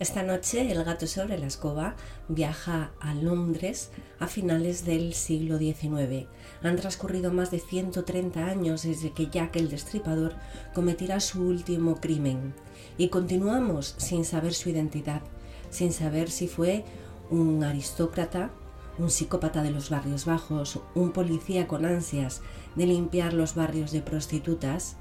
Esta noche el gato sobre la escoba viaja a Londres a finales del siglo XIX. Han transcurrido más de 130 años desde que Jack el Destripador cometiera su último crimen y continuamos sin saber su identidad, sin saber si fue un aristócrata, un psicópata de los barrios bajos, un policía con ansias de limpiar los barrios de prostitutas.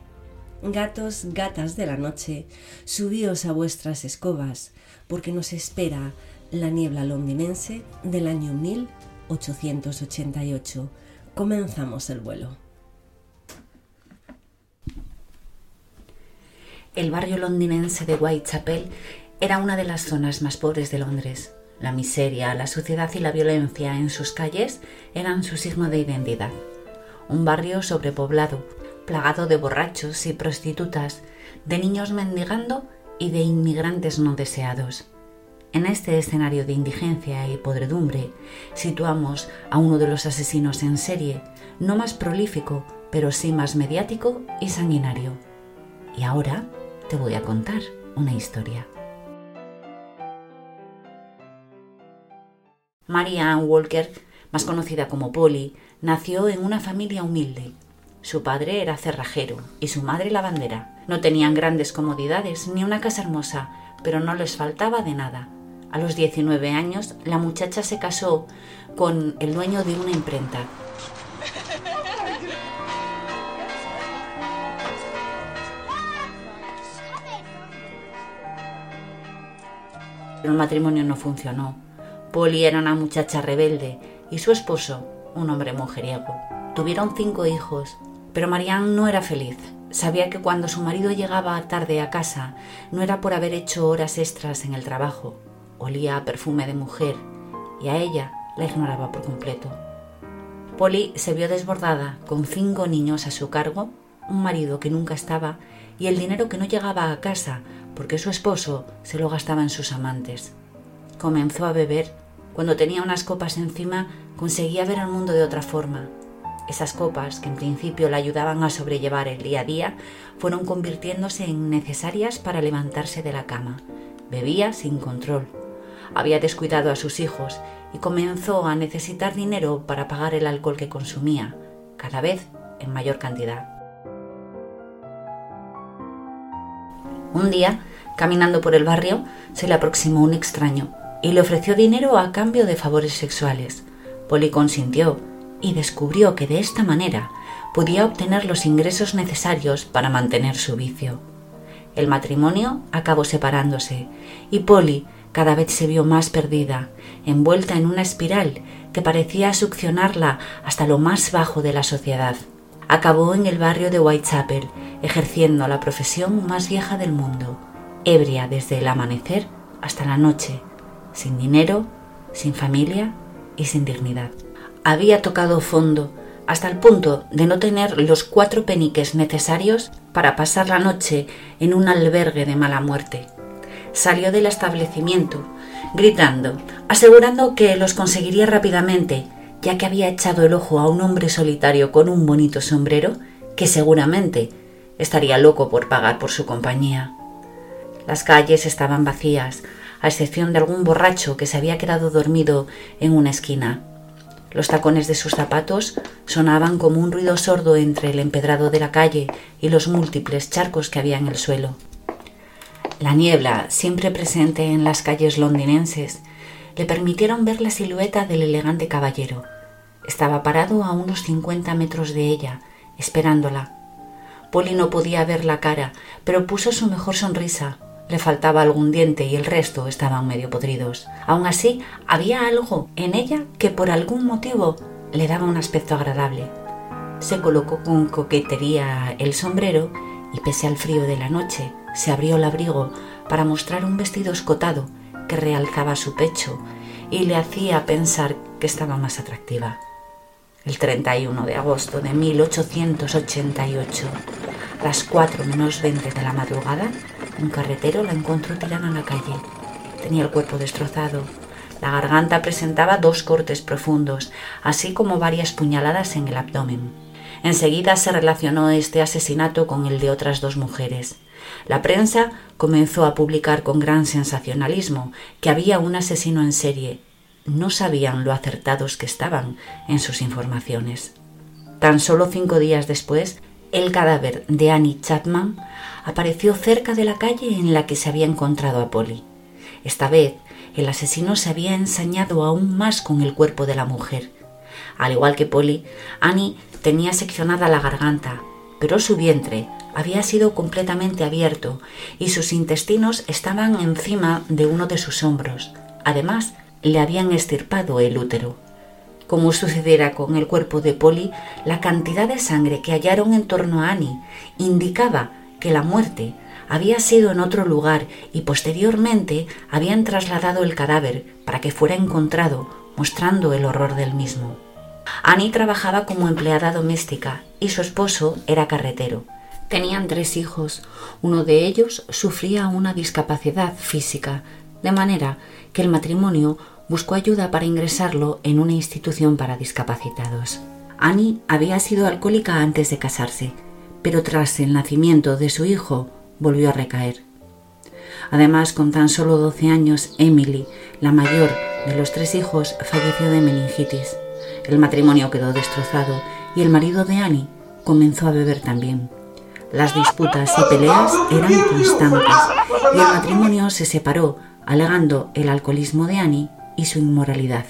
Gatos, gatas de la noche, subíos a vuestras escobas, porque nos espera la niebla londinense del año 1888. Comenzamos el vuelo. El barrio londinense de Whitechapel era una de las zonas más pobres de Londres. La miseria, la suciedad y la violencia en sus calles eran su signo de identidad. Un barrio sobrepoblado, plagado de borrachos y prostitutas, de niños mendigando y de inmigrantes no deseados. En este escenario de indigencia y podredumbre situamos a uno de los asesinos en serie, no más prolífico, pero sí más mediático y sanguinario. Y ahora te voy a contar una historia. Marianne Walker, más conocida como Polly, nació en una familia humilde. Su padre era cerrajero y su madre lavandera. No tenían grandes comodidades ni una casa hermosa, pero no les faltaba de nada. A los 19 años, la muchacha se casó con el dueño de una imprenta. El matrimonio no funcionó. Polly era una muchacha rebelde y su esposo, un hombre mujeriego. Tuvieron cinco hijos, pero Marianne no era feliz. Sabía que cuando su marido llegaba tarde a casa no era por haber hecho horas extras en el trabajo, olía a perfume de mujer y a ella la ignoraba por completo. Polly se vio desbordada con cinco niños a su cargo, un marido que nunca estaba y el dinero que no llegaba a casa porque su esposo se lo gastaba en sus amantes. Comenzó a beber. Cuando tenía unas copas encima conseguía ver el mundo de otra forma. Esas copas, que en principio la ayudaban a sobrellevar el día a día, fueron convirtiéndose en necesarias para levantarse de la cama. Bebía sin control, había descuidado a sus hijos y comenzó a necesitar dinero para pagar el alcohol que consumía, cada vez en mayor cantidad. Un día, caminando por el barrio, se le aproximó un extraño y le ofreció dinero a cambio de favores sexuales. Polly consintió y descubrió que de esta manera podía obtener los ingresos necesarios para mantener su vicio. El matrimonio acabó separándose y Polly cada vez se vio más perdida, envuelta en una espiral que parecía succionarla hasta lo más bajo de la sociedad. Acabó en el barrio de Whitechapel, ejerciendo la profesión más vieja del mundo, ebria desde el amanecer hasta la noche, sin dinero, sin familia y sin dignidad. Había tocado fondo hasta el punto de no tener los cuatro peniques necesarios para pasar la noche en un albergue de mala muerte salió del establecimiento, gritando, asegurando que los conseguiría rápidamente, ya que había echado el ojo a un hombre solitario con un bonito sombrero que seguramente estaría loco por pagar por su compañía. Las calles estaban vacías, a excepción de algún borracho que se había quedado dormido en una esquina. Los tacones de sus zapatos sonaban como un ruido sordo entre el empedrado de la calle y los múltiples charcos que había en el suelo. La niebla, siempre presente en las calles londinenses, le permitieron ver la silueta del elegante caballero. Estaba parado a unos cincuenta metros de ella, esperándola. Polly no podía ver la cara, pero puso su mejor sonrisa. Le faltaba algún diente y el resto estaban medio podridos. Aún así, había algo en ella que por algún motivo le daba un aspecto agradable. Se colocó con coquetería el sombrero y pese al frío de la noche, se abrió el abrigo para mostrar un vestido escotado que realzaba su pecho y le hacía pensar que estaba más atractiva. El 31 de agosto de 1888, las 4 menos 20 de la madrugada, un carretero la encontró tirada en la calle. Tenía el cuerpo destrozado. La garganta presentaba dos cortes profundos, así como varias puñaladas en el abdomen. Enseguida se relacionó este asesinato con el de otras dos mujeres. La prensa comenzó a publicar con gran sensacionalismo que había un asesino en serie. No sabían lo acertados que estaban en sus informaciones. Tan solo cinco días después, el cadáver de Annie Chapman apareció cerca de la calle en la que se había encontrado a Polly. Esta vez, el asesino se había ensañado aún más con el cuerpo de la mujer. Al igual que Polly, Annie tenía seccionada la garganta, pero su vientre había sido completamente abierto y sus intestinos estaban encima de uno de sus hombros. Además, le habían estirpado el útero. Como sucediera con el cuerpo de Polly, la cantidad de sangre que hallaron en torno a Annie indicaba que la muerte había sido en otro lugar y posteriormente habían trasladado el cadáver para que fuera encontrado, mostrando el horror del mismo. Annie trabajaba como empleada doméstica y su esposo era carretero. Tenían tres hijos. Uno de ellos sufría una discapacidad física, de manera que el matrimonio buscó ayuda para ingresarlo en una institución para discapacitados. Annie había sido alcohólica antes de casarse, pero tras el nacimiento de su hijo volvió a recaer. Además, con tan solo 12 años, Emily, la mayor de los tres hijos, falleció de meningitis. El matrimonio quedó destrozado y el marido de Annie comenzó a beber también. Las disputas y peleas eran constantes y el matrimonio se separó alegando el alcoholismo de Annie y su inmoralidad.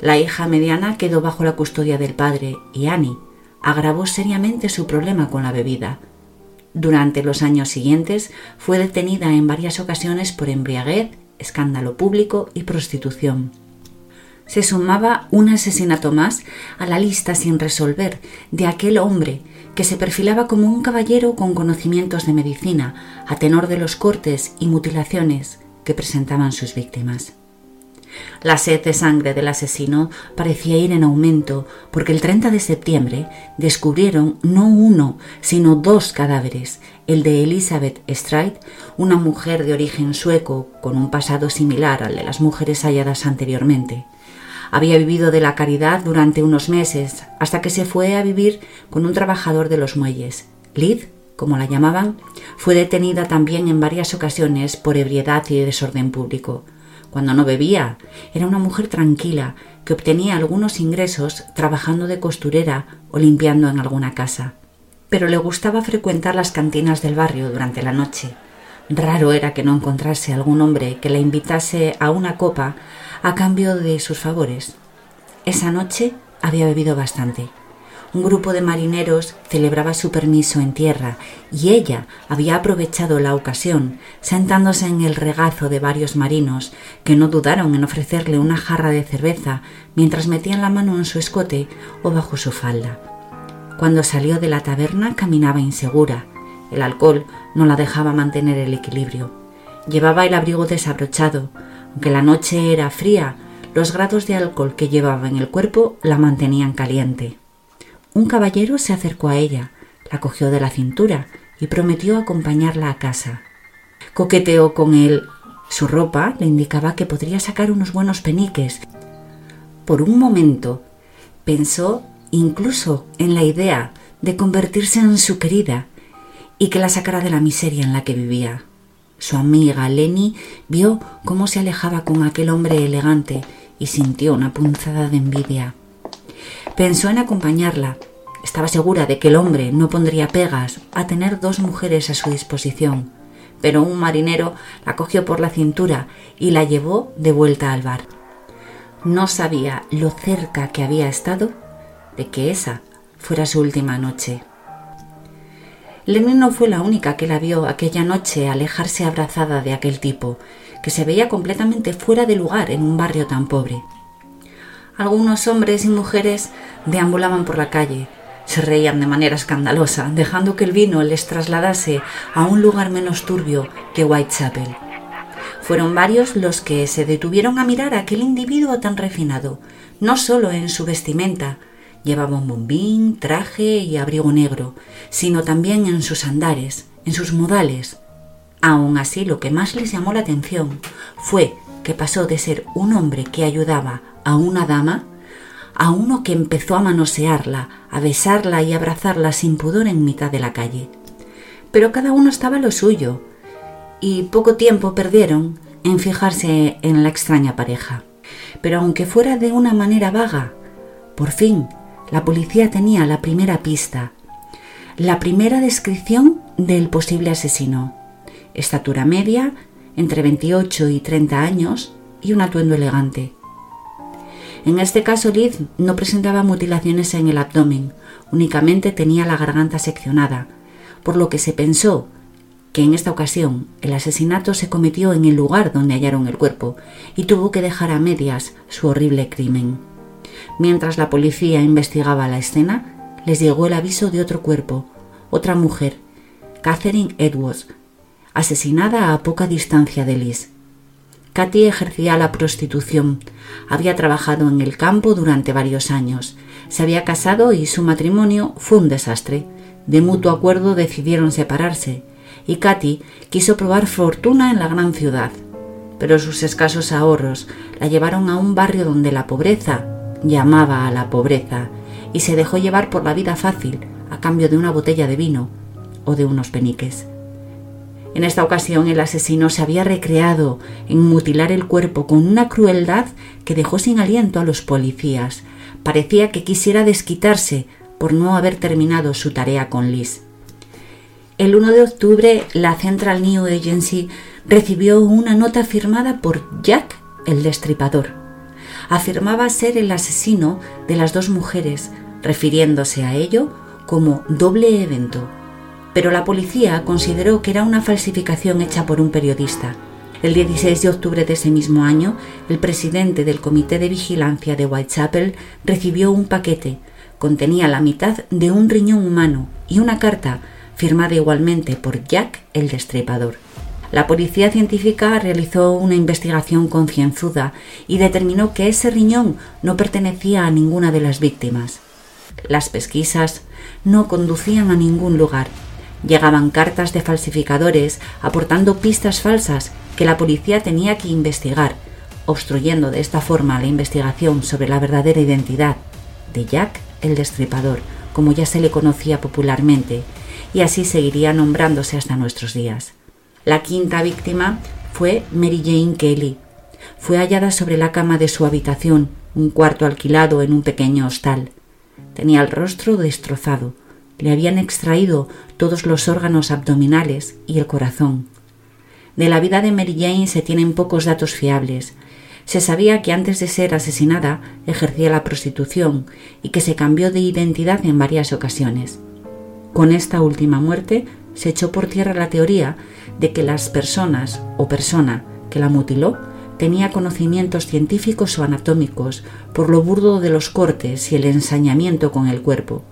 La hija mediana quedó bajo la custodia del padre y Annie agravó seriamente su problema con la bebida. Durante los años siguientes fue detenida en varias ocasiones por embriaguez, escándalo público y prostitución se sumaba un asesinato más a la lista sin resolver de aquel hombre que se perfilaba como un caballero con conocimientos de medicina, a tenor de los cortes y mutilaciones que presentaban sus víctimas. La sed de sangre del asesino parecía ir en aumento porque el 30 de septiembre descubrieron no uno, sino dos cadáveres, el de Elizabeth Stride, una mujer de origen sueco con un pasado similar al de las mujeres halladas anteriormente, había vivido de la caridad durante unos meses, hasta que se fue a vivir con un trabajador de los muelles. Lid, como la llamaban, fue detenida también en varias ocasiones por ebriedad y desorden público. Cuando no bebía, era una mujer tranquila que obtenía algunos ingresos trabajando de costurera o limpiando en alguna casa. Pero le gustaba frecuentar las cantinas del barrio durante la noche. Raro era que no encontrase algún hombre que la invitase a una copa a cambio de sus favores. Esa noche había bebido bastante. Un grupo de marineros celebraba su permiso en tierra y ella había aprovechado la ocasión, sentándose en el regazo de varios marinos, que no dudaron en ofrecerle una jarra de cerveza mientras metían la mano en su escote o bajo su falda. Cuando salió de la taberna caminaba insegura. El alcohol no la dejaba mantener el equilibrio. Llevaba el abrigo desabrochado, aunque la noche era fría, los grados de alcohol que llevaba en el cuerpo la mantenían caliente. Un caballero se acercó a ella, la cogió de la cintura y prometió acompañarla a casa. Coqueteó con él. Su ropa le indicaba que podría sacar unos buenos peniques. Por un momento pensó incluso en la idea de convertirse en su querida y que la sacara de la miseria en la que vivía. Su amiga Lenny vio cómo se alejaba con aquel hombre elegante y sintió una punzada de envidia. Pensó en acompañarla. Estaba segura de que el hombre no pondría pegas a tener dos mujeres a su disposición, pero un marinero la cogió por la cintura y la llevó de vuelta al bar. No sabía lo cerca que había estado de que esa fuera su última noche. Lenny no fue la única que la vio aquella noche alejarse abrazada de aquel tipo, que se veía completamente fuera de lugar en un barrio tan pobre. Algunos hombres y mujeres deambulaban por la calle, se reían de manera escandalosa, dejando que el vino les trasladase a un lugar menos turbio que Whitechapel. Fueron varios los que se detuvieron a mirar a aquel individuo tan refinado, no solo en su vestimenta, Llevaba un bombín, traje y abrigo negro, sino también en sus andares, en sus modales. Aun así, lo que más les llamó la atención fue que pasó de ser un hombre que ayudaba a una dama a uno que empezó a manosearla, a besarla y abrazarla sin pudor en mitad de la calle. Pero cada uno estaba lo suyo, y poco tiempo perdieron en fijarse en la extraña pareja. Pero aunque fuera de una manera vaga, por fin la policía tenía la primera pista, la primera descripción del posible asesino. Estatura media, entre 28 y 30 años y un atuendo elegante. En este caso, Liz no presentaba mutilaciones en el abdomen, únicamente tenía la garganta seccionada, por lo que se pensó que en esta ocasión el asesinato se cometió en el lugar donde hallaron el cuerpo y tuvo que dejar a medias su horrible crimen. Mientras la policía investigaba la escena, les llegó el aviso de otro cuerpo, otra mujer, Catherine Edwards, asesinada a poca distancia de Liz. Katy ejercía la prostitución, había trabajado en el campo durante varios años, se había casado y su matrimonio fue un desastre. De mutuo acuerdo decidieron separarse y Katy quiso probar fortuna en la gran ciudad. Pero sus escasos ahorros la llevaron a un barrio donde la pobreza llamaba a la pobreza y se dejó llevar por la vida fácil a cambio de una botella de vino o de unos peniques. En esta ocasión el asesino se había recreado en mutilar el cuerpo con una crueldad que dejó sin aliento a los policías. Parecía que quisiera desquitarse por no haber terminado su tarea con Liz. El 1 de octubre, la Central New Agency recibió una nota firmada por Jack el Destripador. Afirmaba ser el asesino de las dos mujeres, refiriéndose a ello como doble evento. Pero la policía consideró que era una falsificación hecha por un periodista. El 16 de octubre de ese mismo año, el presidente del Comité de Vigilancia de Whitechapel recibió un paquete. Contenía la mitad de un riñón humano y una carta firmada igualmente por Jack el Destripador. La policía científica realizó una investigación concienzuda y determinó que ese riñón no pertenecía a ninguna de las víctimas. Las pesquisas no conducían a ningún lugar. Llegaban cartas de falsificadores aportando pistas falsas que la policía tenía que investigar, obstruyendo de esta forma la investigación sobre la verdadera identidad de Jack el Destripador, como ya se le conocía popularmente, y así seguiría nombrándose hasta nuestros días. La quinta víctima fue Mary Jane Kelly. Fue hallada sobre la cama de su habitación, un cuarto alquilado en un pequeño hostal. Tenía el rostro destrozado. Le habían extraído todos los órganos abdominales y el corazón. De la vida de Mary Jane se tienen pocos datos fiables. Se sabía que antes de ser asesinada ejercía la prostitución y que se cambió de identidad en varias ocasiones. Con esta última muerte se echó por tierra la teoría de que las personas o persona que la mutiló tenía conocimientos científicos o anatómicos por lo burdo de los cortes y el ensañamiento con el cuerpo,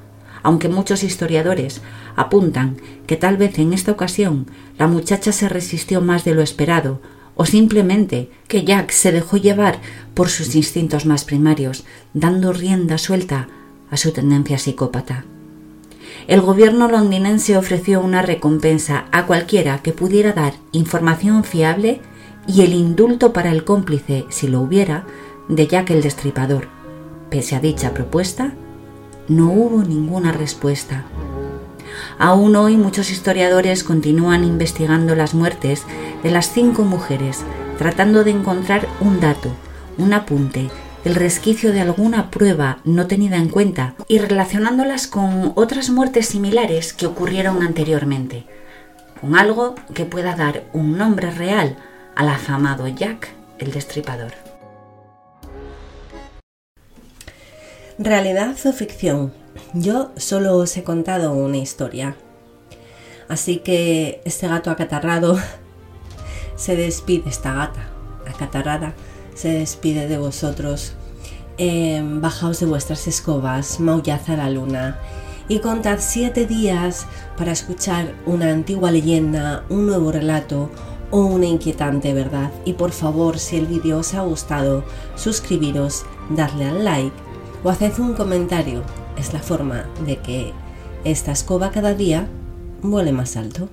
aunque muchos historiadores apuntan que tal vez en esta ocasión la muchacha se resistió más de lo esperado o simplemente que Jack se dejó llevar por sus instintos más primarios, dando rienda suelta a su tendencia psicópata el gobierno londinense ofreció una recompensa a cualquiera que pudiera dar información fiable y el indulto para el cómplice, si lo hubiera, de Jack el Destripador. Pese a dicha propuesta, no hubo ninguna respuesta. Aún hoy muchos historiadores continúan investigando las muertes de las cinco mujeres, tratando de encontrar un dato, un apunte el resquicio de alguna prueba no tenida en cuenta y relacionándolas con otras muertes similares que ocurrieron anteriormente, con algo que pueda dar un nombre real al afamado Jack el Destripador. Realidad o ficción. Yo solo os he contado una historia. Así que este gato acatarrado se despide, esta gata acatarrada se despide de vosotros. Em, bajaos de vuestras escobas, maullad a la luna y contad siete días para escuchar una antigua leyenda, un nuevo relato o una inquietante verdad. Y por favor, si el vídeo os ha gustado, suscribiros, darle al like o haced un comentario. Es la forma de que esta escoba cada día vuele más alto.